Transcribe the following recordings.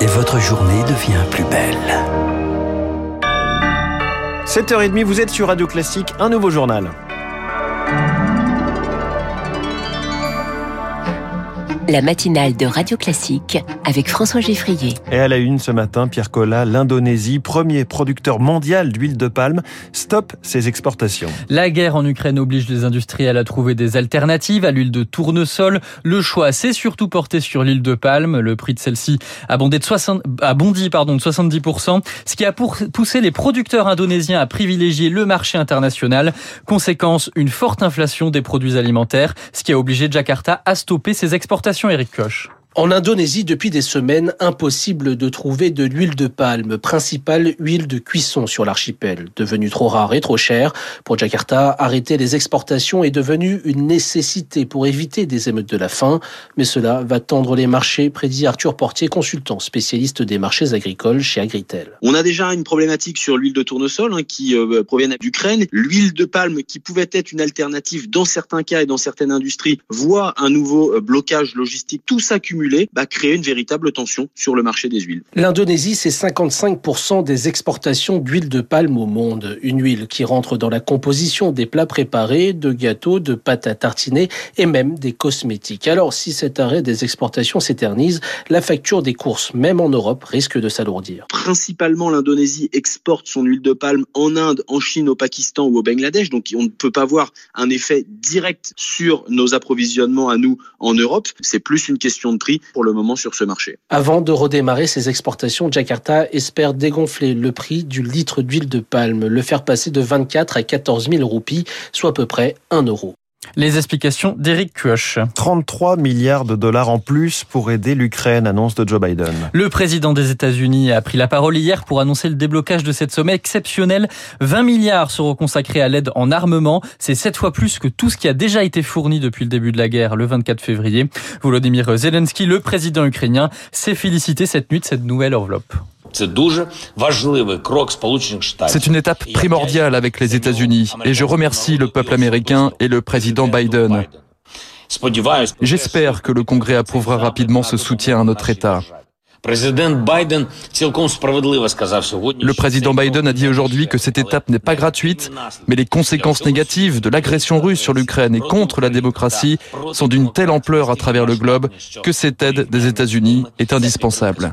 Et votre journée devient plus belle. 7h30, vous êtes sur Radio Classique, un nouveau journal. La matinale de Radio Classique avec François Geffrier. Et à la une ce matin, Pierre Collat, l'Indonésie, premier producteur mondial d'huile de palme, stoppe ses exportations. La guerre en Ukraine oblige les industriels à trouver des alternatives à l'huile de tournesol. Le choix s'est surtout porté sur l'huile de palme. Le prix de celle-ci a, bondi de 60, a bondi pardon, de 70%, ce qui a poussé les producteurs indonésiens à privilégier le marché international. Conséquence, une forte inflation des produits alimentaires, ce qui a obligé Jakarta à stopper ses exportations Eric Koch. En Indonésie, depuis des semaines, impossible de trouver de l'huile de palme, principale huile de cuisson sur l'archipel. Devenue trop rare et trop chère, pour Jakarta, arrêter les exportations est devenu une nécessité pour éviter des émeutes de la faim. Mais cela va tendre les marchés, prédit Arthur Portier, consultant spécialiste des marchés agricoles chez Agritel. On a déjà une problématique sur l'huile de tournesol hein, qui euh, provient d'Ukraine. L'huile de palme, qui pouvait être une alternative dans certains cas et dans certaines industries, voit un nouveau euh, blocage logistique. Tout s'accumule bah, créer une véritable tension sur le marché des huiles. L'Indonésie, c'est 55% des exportations d'huile de palme au monde. Une huile qui rentre dans la composition des plats préparés, de gâteaux, de pâtes à tartiner et même des cosmétiques. Alors, si cet arrêt des exportations s'éternise, la facture des courses, même en Europe, risque de s'alourdir. Principalement, l'Indonésie exporte son huile de palme en Inde, en Chine, au Pakistan ou au Bangladesh. Donc, on ne peut pas voir un effet direct sur nos approvisionnements à nous en Europe. C'est plus une question de prix pour le moment sur ce marché. Avant de redémarrer ses exportations, Jakarta espère dégonfler le prix du litre d'huile de palme, le faire passer de 24 à 14 000 roupies, soit à peu près 1 euro. Les explications d'Eric Kioch. 33 milliards de dollars en plus pour aider l'Ukraine, annonce de Joe Biden. Le président des États-Unis a pris la parole hier pour annoncer le déblocage de cette sommet exceptionnelle. 20 milliards seront consacrés à l'aide en armement. C'est sept fois plus que tout ce qui a déjà été fourni depuis le début de la guerre, le 24 février. Volodymyr Zelensky, le président ukrainien, s'est félicité cette nuit de cette nouvelle enveloppe. C'est une étape primordiale avec les États-Unis et je remercie le peuple américain et le président Biden. J'espère que le Congrès approuvera rapidement ce soutien à notre État. Le président Biden a dit aujourd'hui que cette étape n'est pas gratuite, mais les conséquences négatives de l'agression russe sur l'Ukraine et contre la démocratie sont d'une telle ampleur à travers le globe que cette aide des États-Unis est indispensable.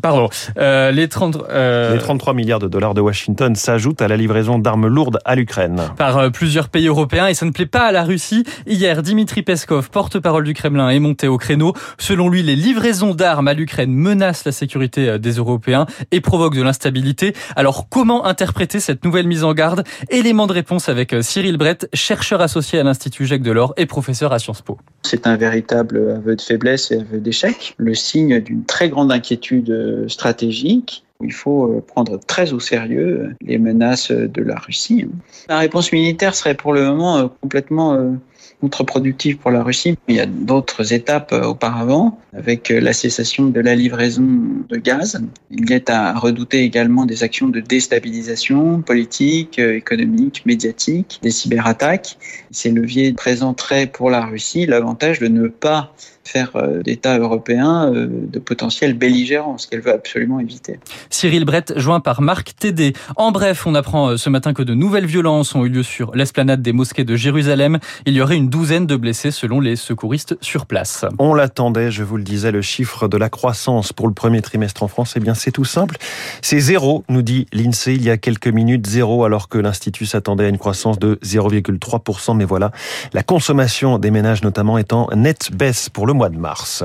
Pardon. Euh, les, 30, euh... les 33 milliards de dollars de Washington s'ajoutent à la livraison d'armes lourdes à l'Ukraine. Par euh, plusieurs pays européens et ça ne plaît pas à la Russie. Hier, Dimitri Peskov, porte-parole du Kremlin, est monté au créneau. Selon lui, les livraisons d'armes à l'Ukraine menacent la sécurité euh, des Européens et provoquent de l'instabilité. Alors, comment interpréter cette nouvelle mise en garde? Élément de réponse avec euh, Cyril Brett, chercheur associé à l'Institut Jacques Delors et professeur à Sciences Po. C'est un véritable aveu de faiblesse et aveu d'échec, le signe d'une très grande inquiétude stratégique. Il faut euh, prendre très au sérieux les menaces de la Russie. La réponse militaire serait pour le moment euh, complètement euh, contre-productive pour la Russie. Il y a d'autres étapes auparavant, avec la cessation de la livraison de gaz. Il est à redouter également des actions de déstabilisation politique, économique, médiatique, des cyberattaques. Ces leviers présenteraient pour la Russie l'avantage de ne pas faire euh, d'États européens euh, de potentiels belligérants, ce qu'elle veut absolument éviter. Cyril Brett, joint par Marc Tédé. En bref, on apprend euh, ce matin que de nouvelles violences ont eu lieu sur l'esplanade des mosquées de Jérusalem. Il y aurait une douzaine de blessés selon les secouristes sur place. On l'attendait, je vous le disais, le chiffre de la croissance pour le premier trimestre en France, eh bien c'est tout simple. C'est zéro, nous dit l'INSEE il y a quelques minutes, zéro, alors que l'Institut s'attendait à une croissance de 0,3%. Mais voilà, la consommation des ménages notamment est en nette baisse pour le mois de mars.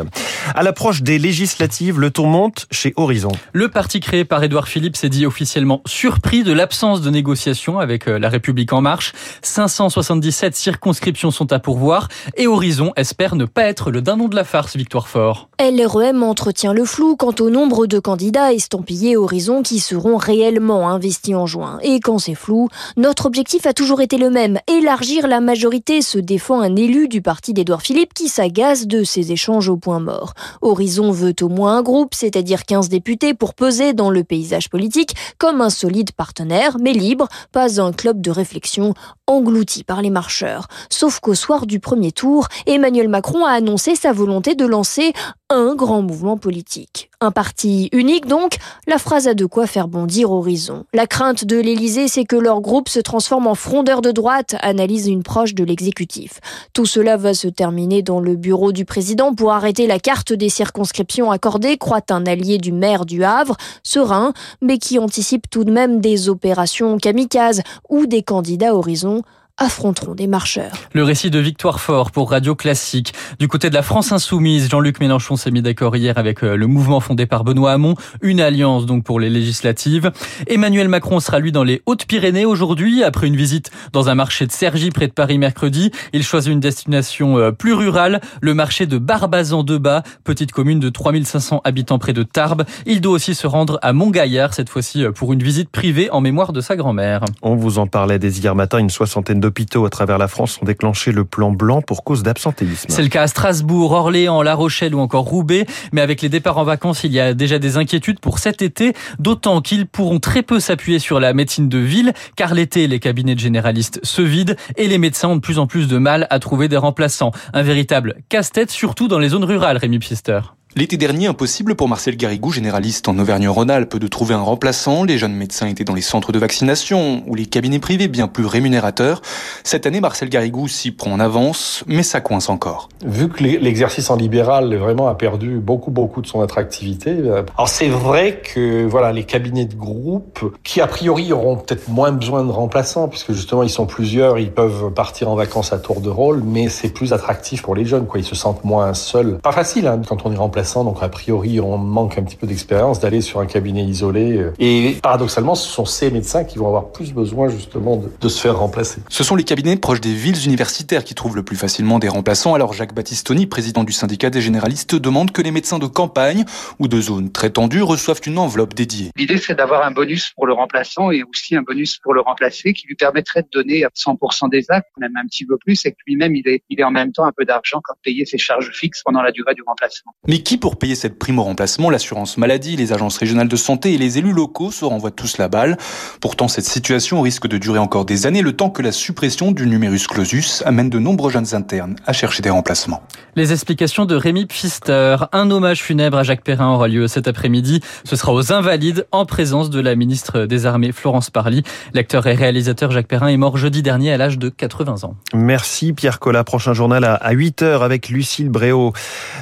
À l'approche des législatives, le tour monte chez Horizon. Le parti créé par Édouard Philippe s'est dit officiellement surpris de l'absence de négociations avec euh, La République En Marche. 577 circonscriptions sont à pourvoir et Horizon espère ne pas être le dindon de la farce, Victoire Fort. LREM entretient le flou quant au nombre de candidats estampillés Horizon qui seront réellement investis en juin. Et quand c'est flou, notre objectif a toujours été le même, élargir la majorité, se défend un élu du parti d'Édouard Philippe qui s'agace de ces échanges au point mort. Horizon veut au moins un groupe, c'est-à-dire 15 députés, pour peser dans le paysage politique comme un solide partenaire, mais libre, pas un club de réflexion englouti par les marcheurs. Sauf qu'au du premier tour, Emmanuel Macron a annoncé sa volonté de lancer un grand mouvement politique. Un parti unique donc, la phrase a de quoi faire bondir Horizon. La crainte de l'Élysée, c'est que leur groupe se transforme en frondeur de droite, analyse une proche de l'exécutif. Tout cela va se terminer dans le bureau du président pour arrêter la carte des circonscriptions accordées, croit un allié du maire du Havre, serein, mais qui anticipe tout de même des opérations kamikazes ou des candidats Horizon affronteront des marcheurs. Le récit de victoire fort pour Radio Classique. Du côté de la France insoumise, Jean-Luc Mélenchon s'est mis d'accord hier avec euh, le mouvement fondé par Benoît Hamon, une alliance donc pour les législatives. Emmanuel Macron sera lui dans les Hautes-Pyrénées aujourd'hui après une visite dans un marché de Cergy près de Paris mercredi. Il choisit une destination euh, plus rurale, le marché de Barbazan-de-Bas, petite commune de 3500 habitants près de Tarbes. Il doit aussi se rendre à Montgaillard cette fois-ci euh, pour une visite privée en mémoire de sa grand-mère. On vous en parlait dès hier matin, une soixantaine d'hôpitaux à travers la France ont déclenché le plan blanc pour cause d'absentéisme. C'est le cas à Strasbourg, Orléans, La Rochelle ou encore Roubaix. Mais avec les départs en vacances, il y a déjà des inquiétudes pour cet été, d'autant qu'ils pourront très peu s'appuyer sur la médecine de ville, car l'été, les cabinets de généralistes se vident et les médecins ont de plus en plus de mal à trouver des remplaçants. Un véritable casse-tête, surtout dans les zones rurales, Rémi Pfister. L'été dernier, impossible pour Marcel Garrigou, généraliste en Auvergne-Rhône-Alpes, de trouver un remplaçant. Les jeunes médecins étaient dans les centres de vaccination ou les cabinets privés bien plus rémunérateurs. Cette année, Marcel Garrigou s'y prend en avance, mais ça coince encore. Vu que l'exercice en libéral vraiment a perdu beaucoup beaucoup de son attractivité. Euh, alors c'est vrai que voilà les cabinets de groupe qui a priori auront peut-être moins besoin de remplaçants puisque justement ils sont plusieurs, ils peuvent partir en vacances à tour de rôle, mais c'est plus attractif pour les jeunes quoi. Ils se sentent moins seuls. Pas facile hein, quand on est remplaçant donc a priori on manque un petit peu d'expérience d'aller sur un cabinet isolé. Et paradoxalement, ce sont ces médecins qui vont avoir plus besoin justement de, se faire remplacer. Ce sont les cabinets proches des villes universitaires qui trouvent le plus facilement des remplaçants. Alors Jacques Battistoni, président du syndicat des généralistes, demande que les médecins de campagne ou de zones très tendues reçoivent une enveloppe dédiée. L'idée c'est d'avoir un bonus pour le remplaçant et aussi un bonus pour le remplacer qui lui permettrait de donner 100% des actes, même un petit peu plus, et que lui-même il est, il est en même temps un peu d'argent quand payer ses charges fixes pendant la durée du remplacement. Mais qui pour payer cette prime au remplacement L'assurance maladie, les agences régionales de santé et les élus locaux se renvoient tous la balle. Pourtant, cette situation risque de durer encore des années, le temps que la suppression du numerus clausus amène de nombreux jeunes internes à chercher des remplacements. Les explications de Rémi Pfister. Un hommage funèbre à Jacques Perrin aura lieu cet après-midi. Ce sera aux Invalides en présence de la ministre des Armées Florence Parly. L'acteur et réalisateur Jacques Perrin est mort jeudi dernier à l'âge de 80 ans. Merci Pierre Collat. Prochain journal à 8h avec Lucille Bréau.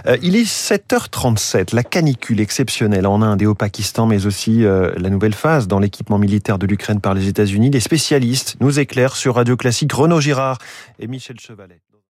Euh, il est 7h37. La canicule exceptionnelle en Inde et au Pakistan, mais aussi euh, la nouvelle phase dans l'équipement militaire de l'Ukraine par les États-Unis. Les spécialistes nous éclairent sur Radio Classique Renaud Girard et Michel Chevalet.